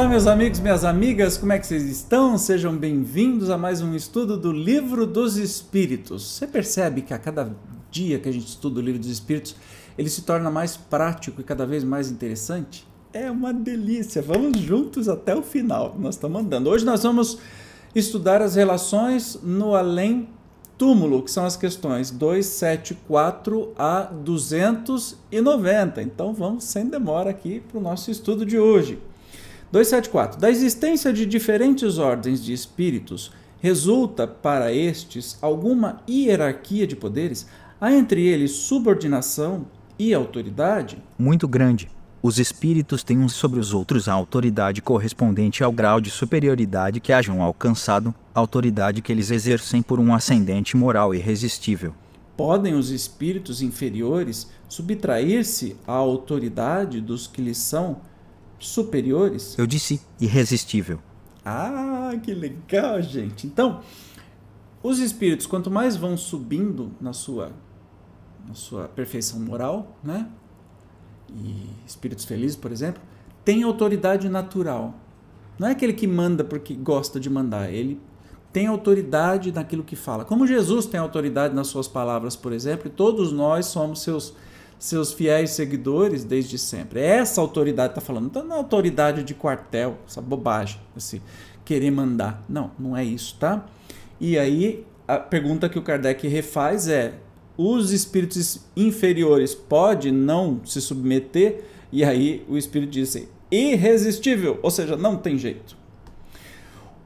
Olá, meus amigos, minhas amigas, como é que vocês estão? Sejam bem-vindos a mais um estudo do Livro dos Espíritos. Você percebe que a cada dia que a gente estuda o Livro dos Espíritos, ele se torna mais prático e cada vez mais interessante? É uma delícia. Vamos juntos até o final. Nós estamos andando. Hoje nós vamos estudar as relações no além túmulo, que são as questões 274 a 290. Então vamos sem demora aqui para o nosso estudo de hoje. 274. Da existência de diferentes ordens de espíritos, resulta para estes alguma hierarquia de poderes? Há entre eles subordinação e autoridade? Muito grande. Os espíritos têm uns sobre os outros a autoridade correspondente ao grau de superioridade que hajam alcançado, autoridade que eles exercem por um ascendente moral irresistível. Podem os espíritos inferiores subtrair-se à autoridade dos que lhes são superiores? Eu disse irresistível. Ah, que legal, gente. Então, os espíritos, quanto mais vão subindo na sua, na sua perfeição moral, né? e espíritos felizes, por exemplo, tem autoridade natural. Não é aquele que manda porque gosta de mandar, ele tem autoridade naquilo que fala. Como Jesus tem autoridade nas suas palavras, por exemplo, e todos nós somos seus seus fiéis seguidores desde sempre. É essa autoridade está falando. Então não é autoridade de quartel, essa bobagem, assim, querer mandar. Não, não é isso, tá? E aí a pergunta que o Kardec refaz é: os espíritos inferiores podem não se submeter, e aí o espírito diz assim, irresistível, ou seja, não tem jeito.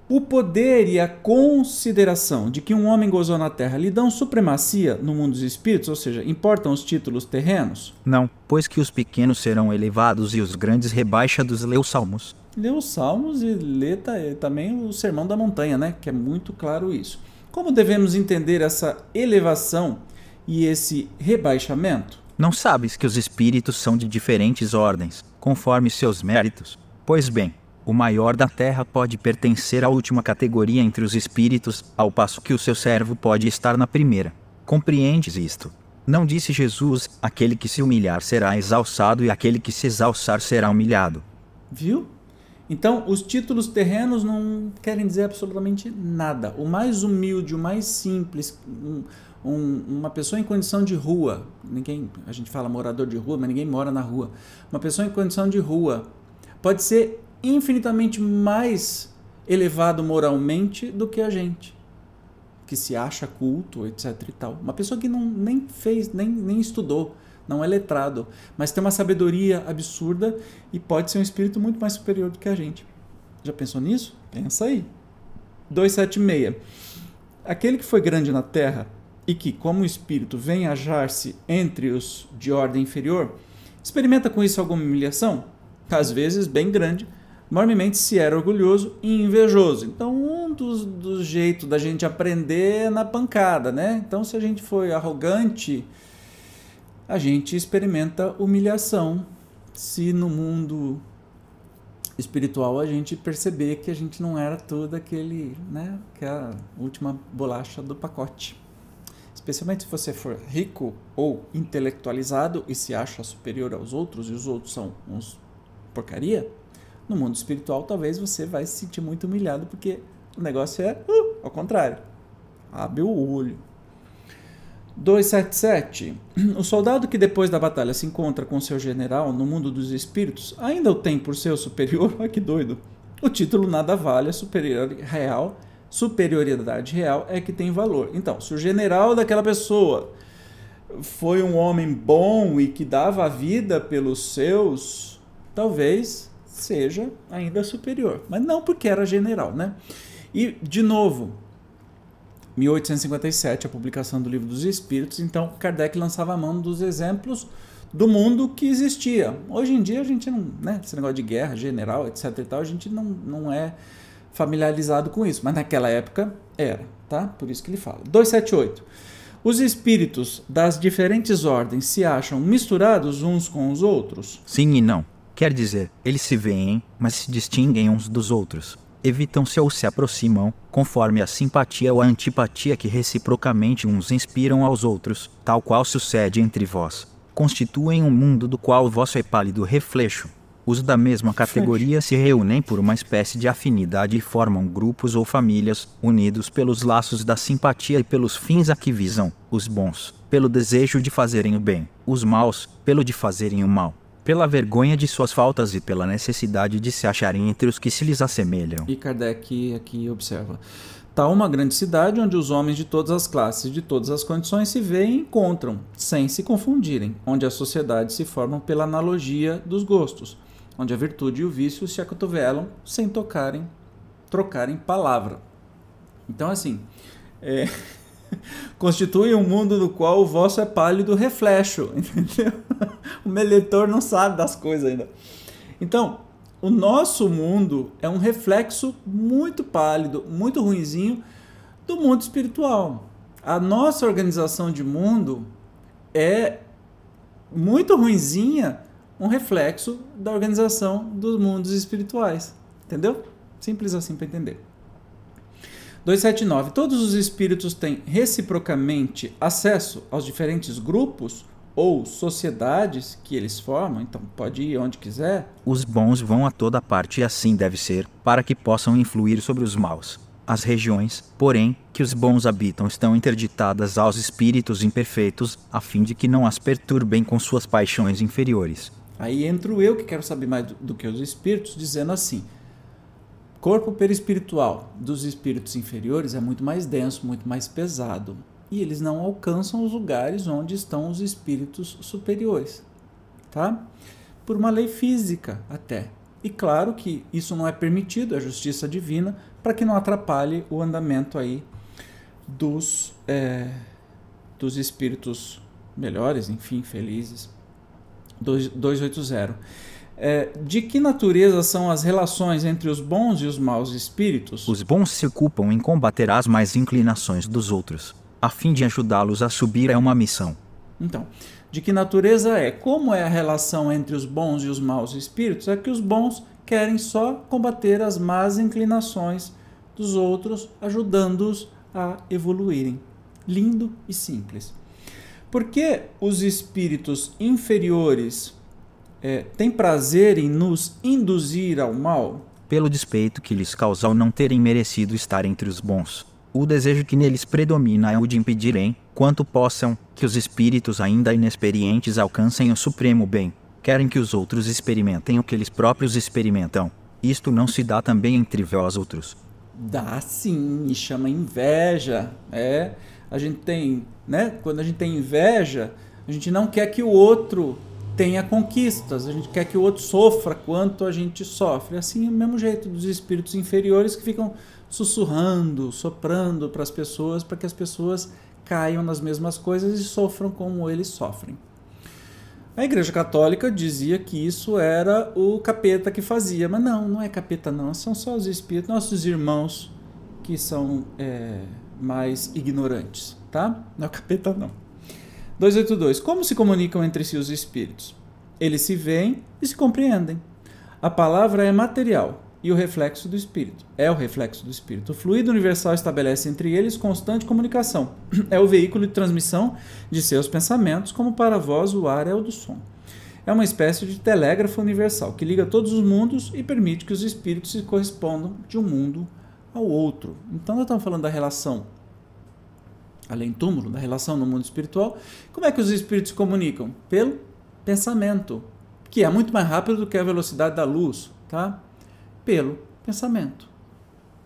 O poder e a consideração de que um homem gozou na terra lhe dão supremacia no mundo dos espíritos, ou seja, importam os títulos terrenos? Não, pois que os pequenos serão elevados e os grandes rebaixados, lê os salmos. Lê os salmos e lê também o sermão da montanha, né? Que é muito claro isso. Como devemos entender essa elevação e esse rebaixamento? Não sabes que os espíritos são de diferentes ordens, conforme seus méritos? Pois bem, o maior da terra pode pertencer à última categoria entre os espíritos, ao passo que o seu servo pode estar na primeira. Compreendes isto? Não disse Jesus: aquele que se humilhar será exalçado e aquele que se exalçar será humilhado. Viu? Então, os títulos terrenos não querem dizer absolutamente nada. O mais humilde, o mais simples, um, um, uma pessoa em condição de rua, ninguém, a gente fala morador de rua, mas ninguém mora na rua. Uma pessoa em condição de rua pode ser infinitamente mais elevado moralmente do que a gente, que se acha culto, etc e tal. Uma pessoa que não nem fez, nem, nem estudou, não é letrado, mas tem uma sabedoria absurda e pode ser um espírito muito mais superior do que a gente. Já pensou nisso? Pensa aí. 276. Aquele que foi grande na terra e que, como espírito, vem ajar-se entre os de ordem inferior, experimenta com isso alguma humilhação? Às vezes, bem grande, enormemente se era orgulhoso e invejoso. Então, um dos, dos jeitos da gente aprender é na pancada, né? Então, se a gente foi arrogante, a gente experimenta humilhação. Se no mundo espiritual a gente perceber que a gente não era todo aquele, né? Que é a última bolacha do pacote. Especialmente se você for rico ou intelectualizado e se acha superior aos outros e os outros são uns porcaria, no mundo espiritual talvez você vai se sentir muito humilhado porque o negócio é uh, ao contrário. Abre o olho. 277. O soldado que depois da batalha se encontra com seu general no mundo dos espíritos ainda o tem por seu superior? Olha que doido. O título nada vale, a superior real superioridade real é que tem valor. Então, se o general daquela pessoa foi um homem bom e que dava a vida pelos seus, talvez seja ainda superior. Mas não porque era general, né? E, de novo, 1857, a publicação do Livro dos Espíritos, então Kardec lançava a mão dos exemplos do mundo que existia. Hoje em dia a gente não, né, esse negócio de guerra, general, etc e tal, a gente não, não é familiarizado com isso, mas naquela época era, tá? Por isso que ele fala. 278. Os espíritos das diferentes ordens se acham misturados uns com os outros? Sim e não. Quer dizer, eles se veem, mas se distinguem uns dos outros. Evitam-se ou se aproximam, conforme a simpatia ou a antipatia que reciprocamente uns inspiram aos outros, tal qual sucede entre vós. Constituem um mundo do qual o vosso é pálido reflexo. Os da mesma categoria se reúnem por uma espécie de afinidade e formam grupos ou famílias, unidos pelos laços da simpatia e pelos fins a que visam, os bons, pelo desejo de fazerem o bem, os maus, pelo de fazerem o mal, pela vergonha de suas faltas e pela necessidade de se acharem entre os que se lhes assemelham. E Kardec aqui observa. Tal uma grande cidade onde os homens de todas as classes, de todas as condições se veem e encontram, sem se confundirem, onde as sociedades se formam pela analogia dos gostos, onde a virtude e o vício se acotovelam sem tocarem, trocarem palavra. Então, assim, é, constitui um mundo no qual o vosso é pálido reflexo, entendeu? O meu leitor não sabe das coisas ainda. Então, o nosso mundo é um reflexo muito pálido, muito ruinzinho do mundo espiritual. A nossa organização de mundo é muito ruinzinha um reflexo da organização dos mundos espirituais. Entendeu? Simples assim para entender. 279. Todos os espíritos têm reciprocamente acesso aos diferentes grupos ou sociedades que eles formam, então pode ir onde quiser. Os bons vão a toda parte e assim deve ser, para que possam influir sobre os maus. As regiões, porém, que os bons habitam estão interditadas aos espíritos imperfeitos, a fim de que não as perturbem com suas paixões inferiores. Aí entro eu, que quero saber mais do, do que os espíritos, dizendo assim: corpo perispiritual dos espíritos inferiores é muito mais denso, muito mais pesado. E eles não alcançam os lugares onde estão os espíritos superiores, tá? Por uma lei física até. E claro que isso não é permitido, é justiça divina, para que não atrapalhe o andamento aí dos, é, dos espíritos melhores, enfim, felizes. 280. É, de que natureza são as relações entre os bons e os maus espíritos? Os bons se ocupam em combater as mais inclinações dos outros, a fim de ajudá-los a subir é uma missão. Então, de que natureza é? Como é a relação entre os bons e os maus espíritos? É que os bons querem só combater as más inclinações dos outros, ajudando-os a evoluírem. Lindo e simples. Por que os espíritos inferiores é, têm prazer em nos induzir ao mal? Pelo despeito que lhes causa ao não terem merecido estar entre os bons. O desejo que neles predomina é o de impedirem, quanto possam, que os espíritos ainda inexperientes alcancem o supremo bem. Querem que os outros experimentem o que eles próprios experimentam. Isto não se dá também entre vós outros. Dá sim, e chama inveja. É a gente tem, né? Quando a gente tem inveja, a gente não quer que o outro tenha conquistas, a gente quer que o outro sofra quanto a gente sofre. Assim é o mesmo jeito dos espíritos inferiores que ficam sussurrando, soprando para as pessoas, para que as pessoas caiam nas mesmas coisas e sofram como eles sofrem. A Igreja Católica dizia que isso era o capeta que fazia, mas não, não é capeta não, são só os espíritos, nossos irmãos que são é, mais ignorantes, tá? Não é o capeta, não. 282. Como se comunicam entre si os espíritos? Eles se veem e se compreendem. A palavra é material e o reflexo do espírito. É o reflexo do espírito. O fluido universal estabelece entre eles constante comunicação. É o veículo de transmissão de seus pensamentos, como para vós o ar é o do som. É uma espécie de telégrafo universal que liga todos os mundos e permite que os espíritos se correspondam de um mundo ao outro. Então, nós estamos falando da relação além túmulo, da relação no mundo espiritual. Como é que os espíritos se comunicam? Pelo pensamento, que é muito mais rápido do que a velocidade da luz, tá? Pelo pensamento,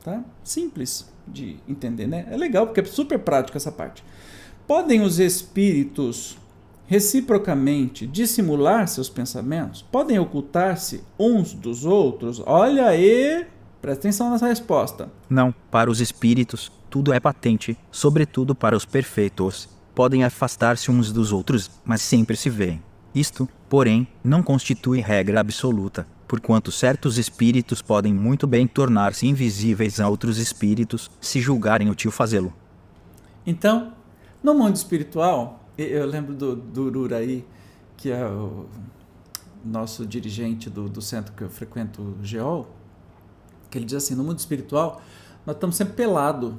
tá? Simples de entender, né? É legal porque é super prático essa parte. Podem os espíritos reciprocamente dissimular seus pensamentos? Podem ocultar-se uns dos outros? Olha aí, Presta atenção nessa resposta. Não, para os espíritos, tudo é patente, sobretudo para os perfeitos. Podem afastar-se uns dos outros, mas sempre se veem. Isto, porém, não constitui regra absoluta, porquanto certos espíritos podem muito bem tornar-se invisíveis a outros espíritos, se julgarem útil fazê-lo. Então, no mundo espiritual, eu lembro do, do Ururaí, que é o nosso dirigente do, do centro que eu frequento, o GEOL, que ele diz assim: no mundo espiritual, nós estamos sempre pelado.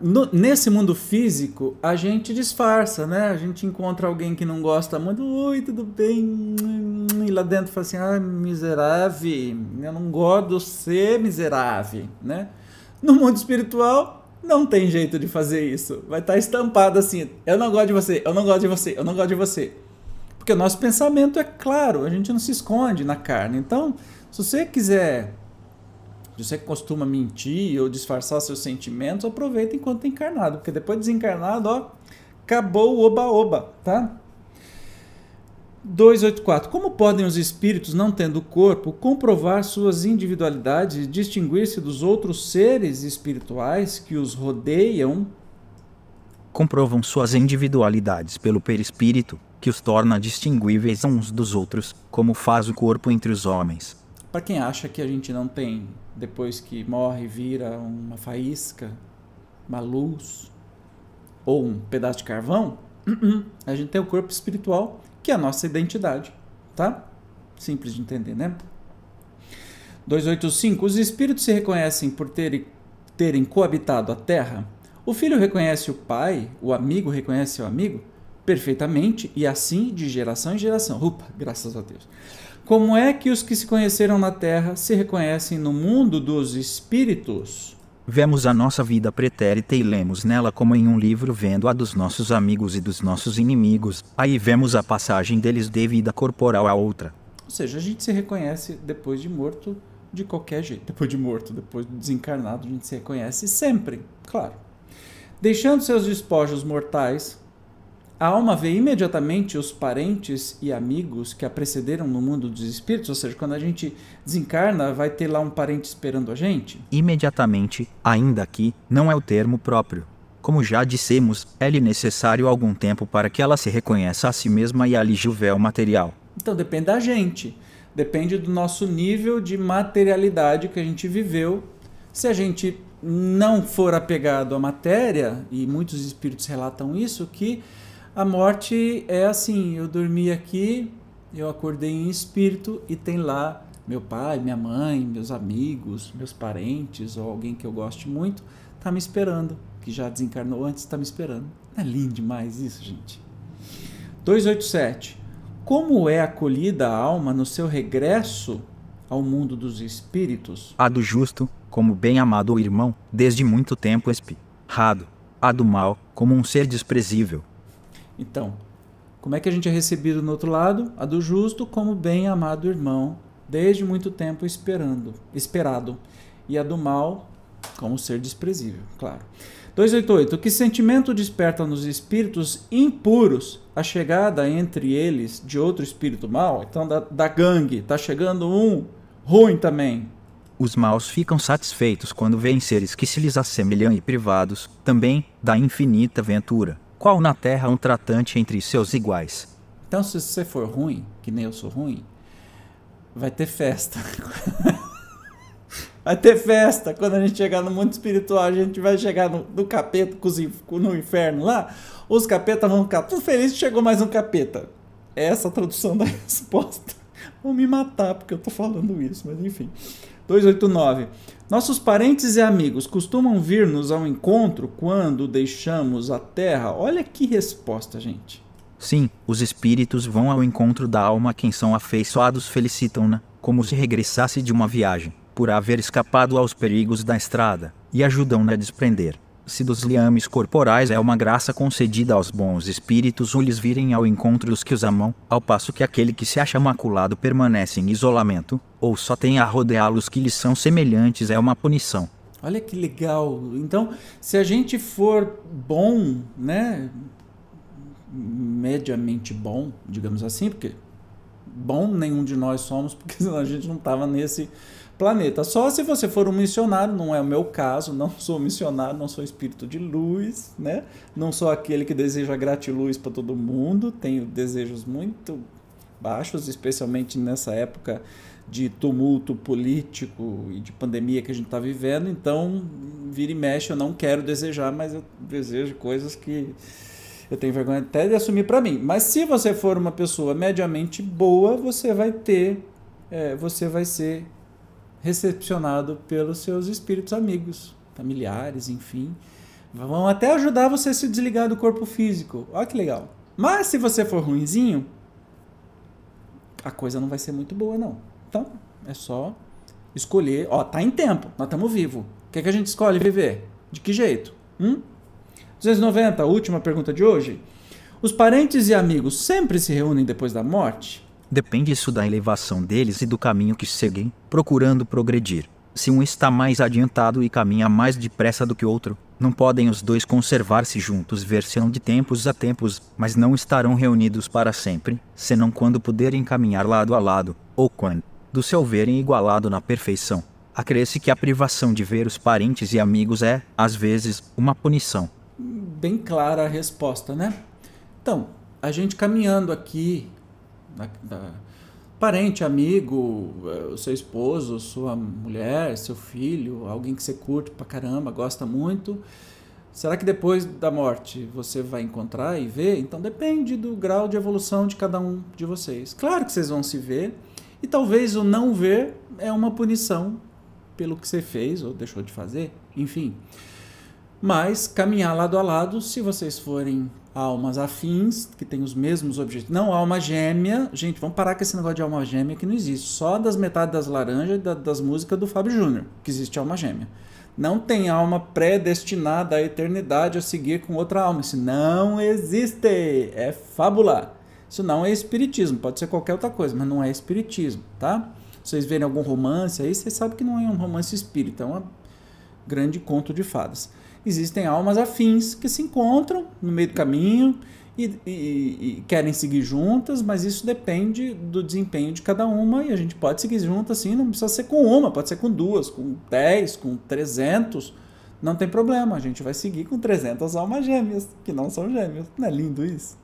No, nesse mundo físico, a gente disfarça, né? A gente encontra alguém que não gosta muito, oi, tudo bem? e lá dentro fala assim: ah, miserável, eu não gosto de ser miserável, né? No mundo espiritual, não tem jeito de fazer isso. Vai estar estampado assim: eu não gosto de você, eu não gosto de você, eu não gosto de você. Porque o nosso pensamento é claro, a gente não se esconde na carne. Então, se você quiser, se você costuma mentir ou disfarçar seus sentimentos, aproveita enquanto é encarnado, porque depois desencarnado, ó, acabou o oba-oba, tá? 284. Como podem os espíritos, não tendo corpo, comprovar suas individualidades e distinguir-se dos outros seres espirituais que os rodeiam? Comprovam suas individualidades pelo perispírito, que os torna distinguíveis uns dos outros, como faz o corpo entre os homens. Para quem acha que a gente não tem, depois que morre, vira uma faísca, uma luz ou um pedaço de carvão, a gente tem o corpo espiritual, que é a nossa identidade, tá? Simples de entender, né? 285. Os espíritos se reconhecem por terem, terem coabitado a terra? O filho reconhece o pai, o amigo reconhece o amigo? Perfeitamente e assim de geração em geração. Upa, graças a Deus. Como é que os que se conheceram na terra se reconhecem no mundo dos espíritos? Vemos a nossa vida pretérita e lemos nela como em um livro vendo a dos nossos amigos e dos nossos inimigos. Aí vemos a passagem deles de vida corporal a outra. Ou seja, a gente se reconhece depois de morto de qualquer jeito. Depois de morto, depois de desencarnado, a gente se reconhece sempre, claro. Deixando seus despojos mortais, a alma vê imediatamente os parentes e amigos que a precederam no mundo dos espíritos, ou seja, quando a gente desencarna, vai ter lá um parente esperando a gente? Imediatamente, ainda aqui, não é o termo próprio. Como já dissemos, é-lhe necessário algum tempo para que ela se reconheça a si mesma e alije o véu material. Então depende da gente. Depende do nosso nível de materialidade que a gente viveu. Se a gente não for apegado à matéria, e muitos espíritos relatam isso, que a morte é assim: eu dormi aqui, eu acordei em espírito e tem lá meu pai, minha mãe, meus amigos, meus parentes ou alguém que eu goste muito, tá me esperando, que já desencarnou antes, está me esperando. Não é lindo demais isso, gente? 287. Como é acolhida a alma no seu regresso ao mundo dos espíritos? A do justo, como bem-amado irmão, desde muito tempo espirrado. A do mal, como um ser desprezível, então, como é que a gente é recebido no outro lado? A do justo como bem amado irmão, desde muito tempo esperando, esperado. E a do mal como ser desprezível, claro. 288. Que sentimento desperta nos espíritos impuros a chegada entre eles de outro espírito mal? Então, da, da gangue, tá chegando um ruim também. Os maus ficam satisfeitos quando veem seres que se lhes assemelham e privados, também, da infinita ventura qual na terra um tratante entre seus iguais. Então, se você for ruim, que nem eu sou ruim, vai ter festa. vai ter festa. Quando a gente chegar no mundo espiritual, a gente vai chegar no, no capeta, no inferno lá. Os capetas vão ficar tudo felizes que chegou mais um capeta. Essa é a tradução da resposta. Vão me matar porque eu tô falando isso, mas enfim. 289. Nossos parentes e amigos costumam vir-nos ao encontro quando deixamos a terra? Olha que resposta, gente. Sim, os espíritos vão ao encontro da alma a quem são afeiçoados felicitam-na, como se regressasse de uma viagem, por haver escapado aos perigos da estrada, e ajudam-na a desprender se dos liames corporais é uma graça concedida aos bons espíritos ou lhes virem ao encontro dos que os amam, ao passo que aquele que se acha maculado permanece em isolamento, ou só tem a rodeá-los que lhes são semelhantes é uma punição. Olha que legal. Então, se a gente for bom, né, mediamente bom, digamos assim, porque bom nenhum de nós somos, porque a gente não estava nesse planeta. Só se você for um missionário, não é o meu caso, não sou missionário, não sou espírito de luz, né? Não sou aquele que deseja gratiluz para todo mundo, tenho desejos muito baixos, especialmente nessa época de tumulto político e de pandemia que a gente está vivendo. Então, vira e mexe, eu não quero desejar, mas eu desejo coisas que eu tenho vergonha até de assumir para mim. Mas se você for uma pessoa mediamente boa, você vai ter, é, você vai ser recepcionado pelos seus espíritos amigos, familiares, enfim. Vão até ajudar você a se desligar do corpo físico. Olha que legal. Mas se você for ruinzinho, a coisa não vai ser muito boa, não. Então, é só escolher. Ó, tá em tempo, nós estamos vivos. O que, é que a gente escolhe viver? De que jeito? Hum? 290, última pergunta de hoje. Os parentes e amigos sempre se reúnem depois da morte? Depende isso da elevação deles e do caminho que seguem, procurando progredir. Se um está mais adiantado e caminha mais depressa do que outro, não podem os dois conservar-se juntos, ver-se-ão de tempos a tempos, mas não estarão reunidos para sempre, senão quando puderem caminhar lado a lado, ou quando, do seu verem igualado na perfeição. Acresce que a privação de ver os parentes e amigos é, às vezes, uma punição. Bem clara a resposta, né? Então, a gente caminhando aqui, da, da, parente, amigo, eh, seu esposo, sua mulher, seu filho, alguém que você curte pra caramba, gosta muito. Será que depois da morte você vai encontrar e ver? Então depende do grau de evolução de cada um de vocês. Claro que vocês vão se ver, e talvez o não ver é uma punição pelo que você fez ou deixou de fazer, enfim. Mas caminhar lado a lado, se vocês forem almas afins, que têm os mesmos objetivos. Não alma gêmea. Gente, vamos parar com esse negócio de alma gêmea que não existe. Só das metades das laranjas e das músicas do Fábio Júnior que existe alma gêmea. Não tem alma predestinada à eternidade a seguir com outra alma. Isso não existe. É fábula. Isso não é espiritismo. Pode ser qualquer outra coisa, mas não é espiritismo, tá? Vocês verem algum romance aí, vocês sabem que não é um romance espírita, é um grande conto de fadas existem almas afins que se encontram no meio do caminho e, e, e, querem seguir juntas, mas isso depende do desempenho de cada uma e a gente pode seguir juntas assim, não precisa ser com uma, pode ser com duas, com dez, com trezentos, não tem problema, a gente vai seguir com trezentas almas gêmeas, que não são gêmeas, não é lindo isso?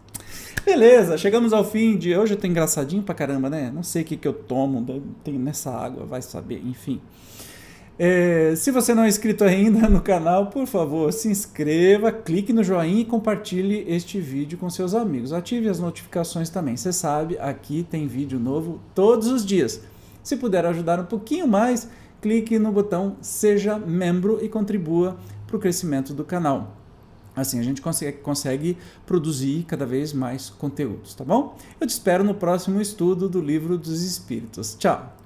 Beleza, chegamos ao fim de hoje, eu tô engraçadinho pra caramba, né? Não sei o que, que eu tomo, tem nessa água, vai saber, enfim. É, se você não é inscrito ainda no canal, por favor, se inscreva, clique no joinha e compartilhe este vídeo com seus amigos. Ative as notificações também. Você sabe, aqui tem vídeo novo todos os dias. Se puder ajudar um pouquinho mais, clique no botão Seja Membro e contribua para o crescimento do canal. Assim a gente consegue, consegue produzir cada vez mais conteúdos, tá bom? Eu te espero no próximo estudo do Livro dos Espíritos. Tchau!